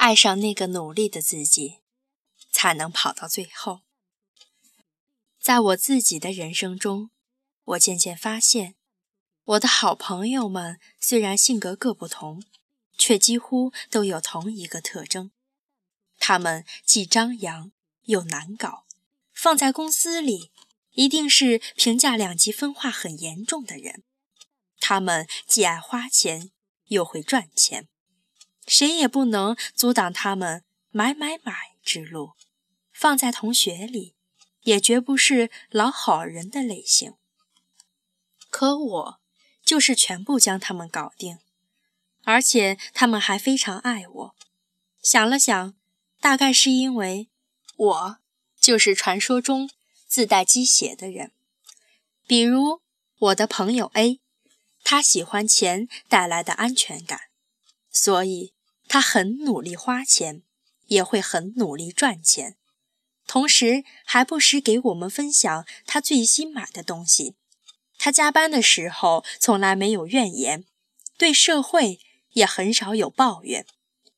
爱上那个努力的自己，才能跑到最后。在我自己的人生中，我渐渐发现，我的好朋友们虽然性格各不同，却几乎都有同一个特征：他们既张扬又难搞，放在公司里。一定是评价两极分化很严重的人。他们既爱花钱，又会赚钱，谁也不能阻挡他们买买买之路。放在同学里，也绝不是老好人的类型。可我就是全部将他们搞定，而且他们还非常爱我。想了想，大概是因为我就是传说中。自带鸡血的人，比如我的朋友 A，他喜欢钱带来的安全感，所以他很努力花钱，也会很努力赚钱，同时还不时给我们分享他最新买的东西。他加班的时候从来没有怨言，对社会也很少有抱怨，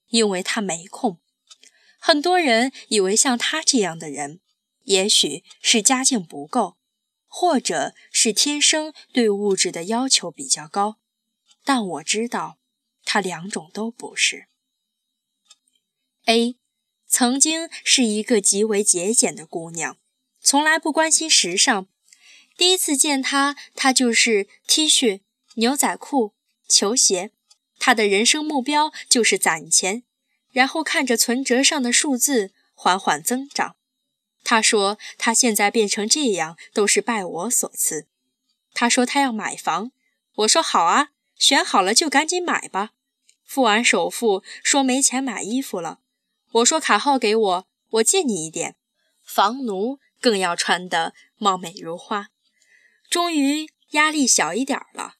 因为他没空。很多人以为像他这样的人。也许是家境不够，或者是天生对物质的要求比较高，但我知道，他两种都不是。A 曾经是一个极为节俭的姑娘，从来不关心时尚。第一次见她，她就是 T 恤、牛仔裤、球鞋。她的人生目标就是攒钱，然后看着存折上的数字缓缓增长。他说：“他现在变成这样，都是拜我所赐。”他说：“他要买房。”我说：“好啊，选好了就赶紧买吧。”付完首付，说没钱买衣服了。我说：“卡号给我，我借你一点。”房奴更要穿得貌美如花。终于压力小一点了。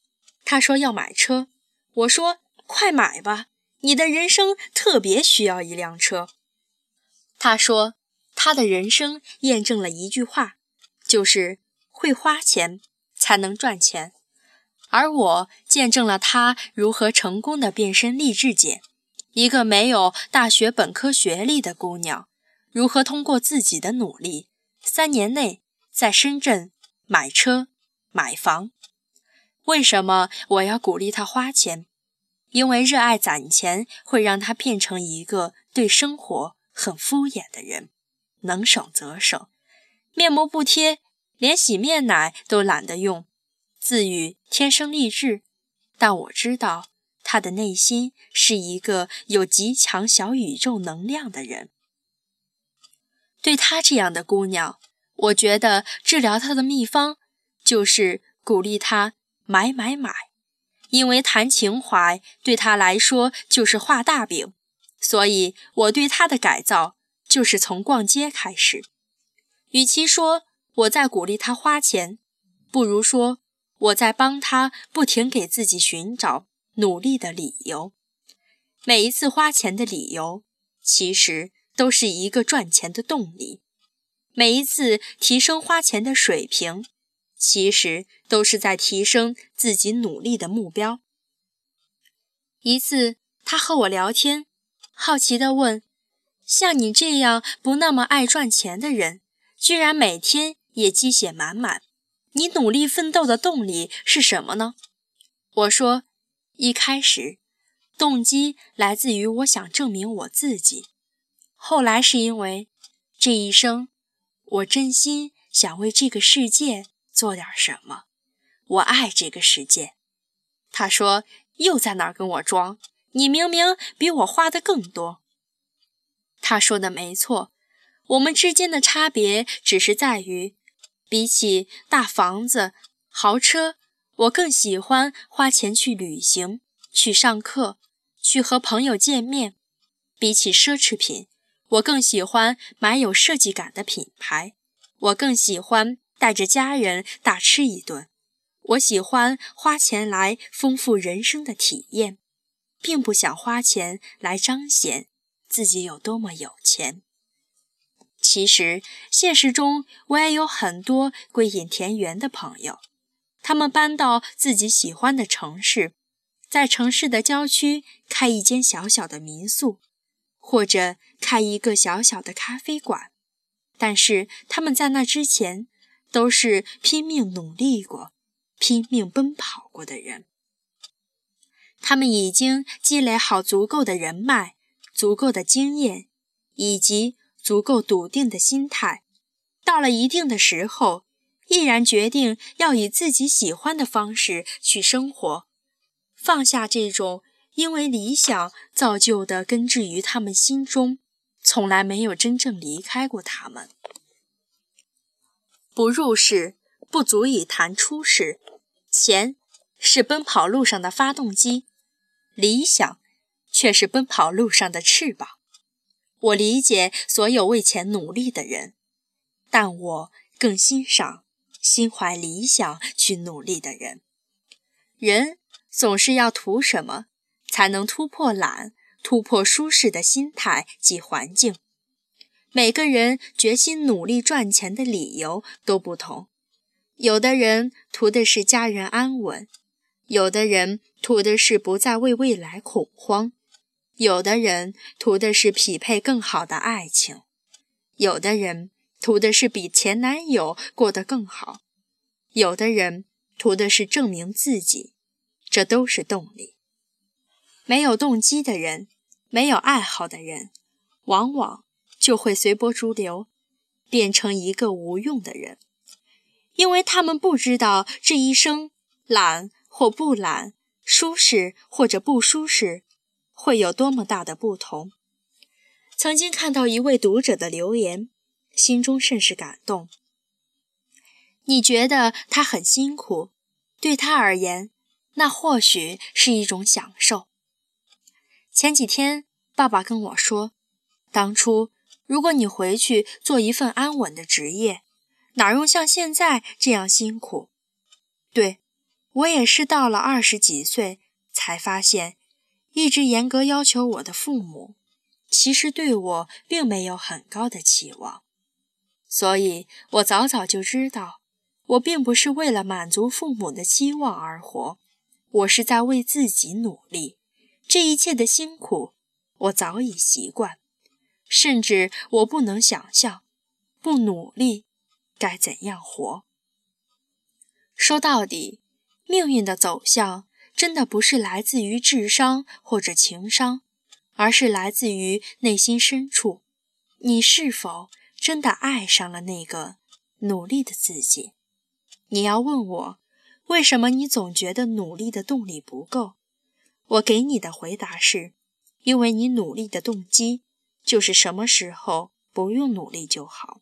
他说要买车，我说：“快买吧，你的人生特别需要一辆车。”他说。他的人生验证了一句话，就是会花钱才能赚钱。而我见证了他如何成功的变身励志姐，一个没有大学本科学历的姑娘，如何通过自己的努力，三年内在深圳买车买房。为什么我要鼓励她花钱？因为热爱攒钱会让她变成一个对生活很敷衍的人。能省则省，面膜不贴，连洗面奶都懒得用，自语天生丽质。但我知道她的内心是一个有极强小宇宙能量的人。对她这样的姑娘，我觉得治疗她的秘方就是鼓励她买买买，因为谈情怀对她来说就是画大饼，所以我对她的改造。就是从逛街开始。与其说我在鼓励他花钱，不如说我在帮他不停给自己寻找努力的理由。每一次花钱的理由，其实都是一个赚钱的动力；每一次提升花钱的水平，其实都是在提升自己努力的目标。一次，他和我聊天，好奇地问。像你这样不那么爱赚钱的人，居然每天也鸡血满满，你努力奋斗的动力是什么呢？我说，一开始动机来自于我想证明我自己，后来是因为这一生我真心想为这个世界做点什么，我爱这个世界。他说，又在那儿跟我装，你明明比我花的更多。他说的没错，我们之间的差别只是在于，比起大房子、豪车，我更喜欢花钱去旅行、去上课、去和朋友见面；比起奢侈品，我更喜欢买有设计感的品牌；我更喜欢带着家人大吃一顿；我喜欢花钱来丰富人生的体验，并不想花钱来彰显。自己有多么有钱？其实现实中我也有很多归隐田园的朋友，他们搬到自己喜欢的城市，在城市的郊区开一间小小的民宿，或者开一个小小的咖啡馆，但是他们在那之前都是拼命努力过、拼命奔跑过的人。他们已经积累好足够的人脉、足够的经验，以及足够笃定的心态。到了一定的时候，毅然决定要以自己喜欢的方式去生活，放下这种。因为理想造就的根植于他们心中，从来没有真正离开过他们。不入世不足以谈出世，钱是奔跑路上的发动机，理想却是奔跑路上的翅膀。我理解所有为钱努力的人，但我更欣赏心怀理想去努力的人。人总是要图什么？才能突破懒，突破舒适的心态及环境。每个人决心努力赚钱的理由都不同。有的人图的是家人安稳，有的人图的是不再为未来恐慌，有的人图的是匹配更好的爱情，有的人图的是比前男友过得更好，有的人图的是证明自己。这都是动力。没有动机的人，没有爱好的人，往往就会随波逐流，变成一个无用的人，因为他们不知道这一生懒或不懒，舒适或者不舒适，会有多么大的不同。曾经看到一位读者的留言，心中甚是感动。你觉得他很辛苦，对他而言，那或许是一种享受。前几天，爸爸跟我说：“当初如果你回去做一份安稳的职业，哪用像现在这样辛苦？”对，我也是到了二十几岁才发现，一直严格要求我的父母，其实对我并没有很高的期望。所以我早早就知道，我并不是为了满足父母的期望而活，我是在为自己努力。这一切的辛苦，我早已习惯，甚至我不能想象，不努力该怎样活。说到底，命运的走向真的不是来自于智商或者情商，而是来自于内心深处，你是否真的爱上了那个努力的自己？你要问我，为什么你总觉得努力的动力不够？我给你的回答是：因为你努力的动机就是什么时候不用努力就好；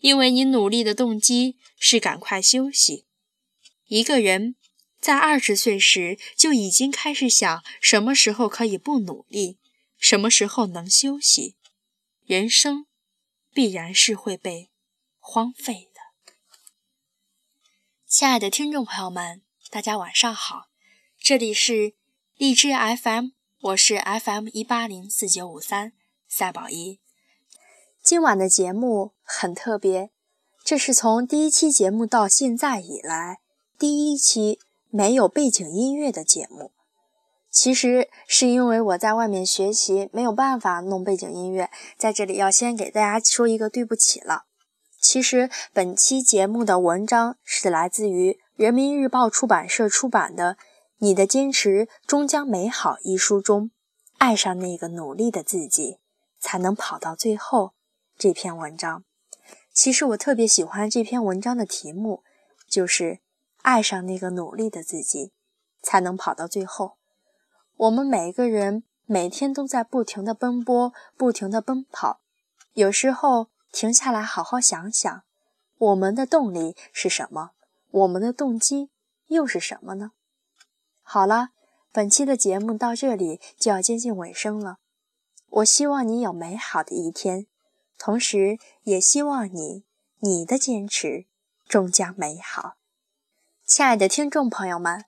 因为你努力的动机是赶快休息。一个人在二十岁时就已经开始想什么时候可以不努力，什么时候能休息，人生必然是会被荒废的。亲爱的听众朋友们，大家晚上好，这里是。荔枝 FM，我是 FM 一八零四九五三赛宝一。今晚的节目很特别，这是从第一期节目到现在以来第一期没有背景音乐的节目。其实是因为我在外面学习，没有办法弄背景音乐，在这里要先给大家说一个对不起了。其实本期节目的文章是来自于人民日报出版社出版的。你的坚持终将美好。一书中，爱上那个努力的自己，才能跑到最后。这篇文章，其实我特别喜欢这篇文章的题目，就是爱上那个努力的自己，才能跑到最后。我们每个人每天都在不停的奔波，不停的奔跑，有时候停下来好好想想，我们的动力是什么？我们的动机又是什么呢？好了，本期的节目到这里就要接近尾声了。我希望你有美好的一天，同时也希望你你的坚持终将美好。亲爱的听众朋友们，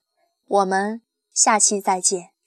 我们下期再见。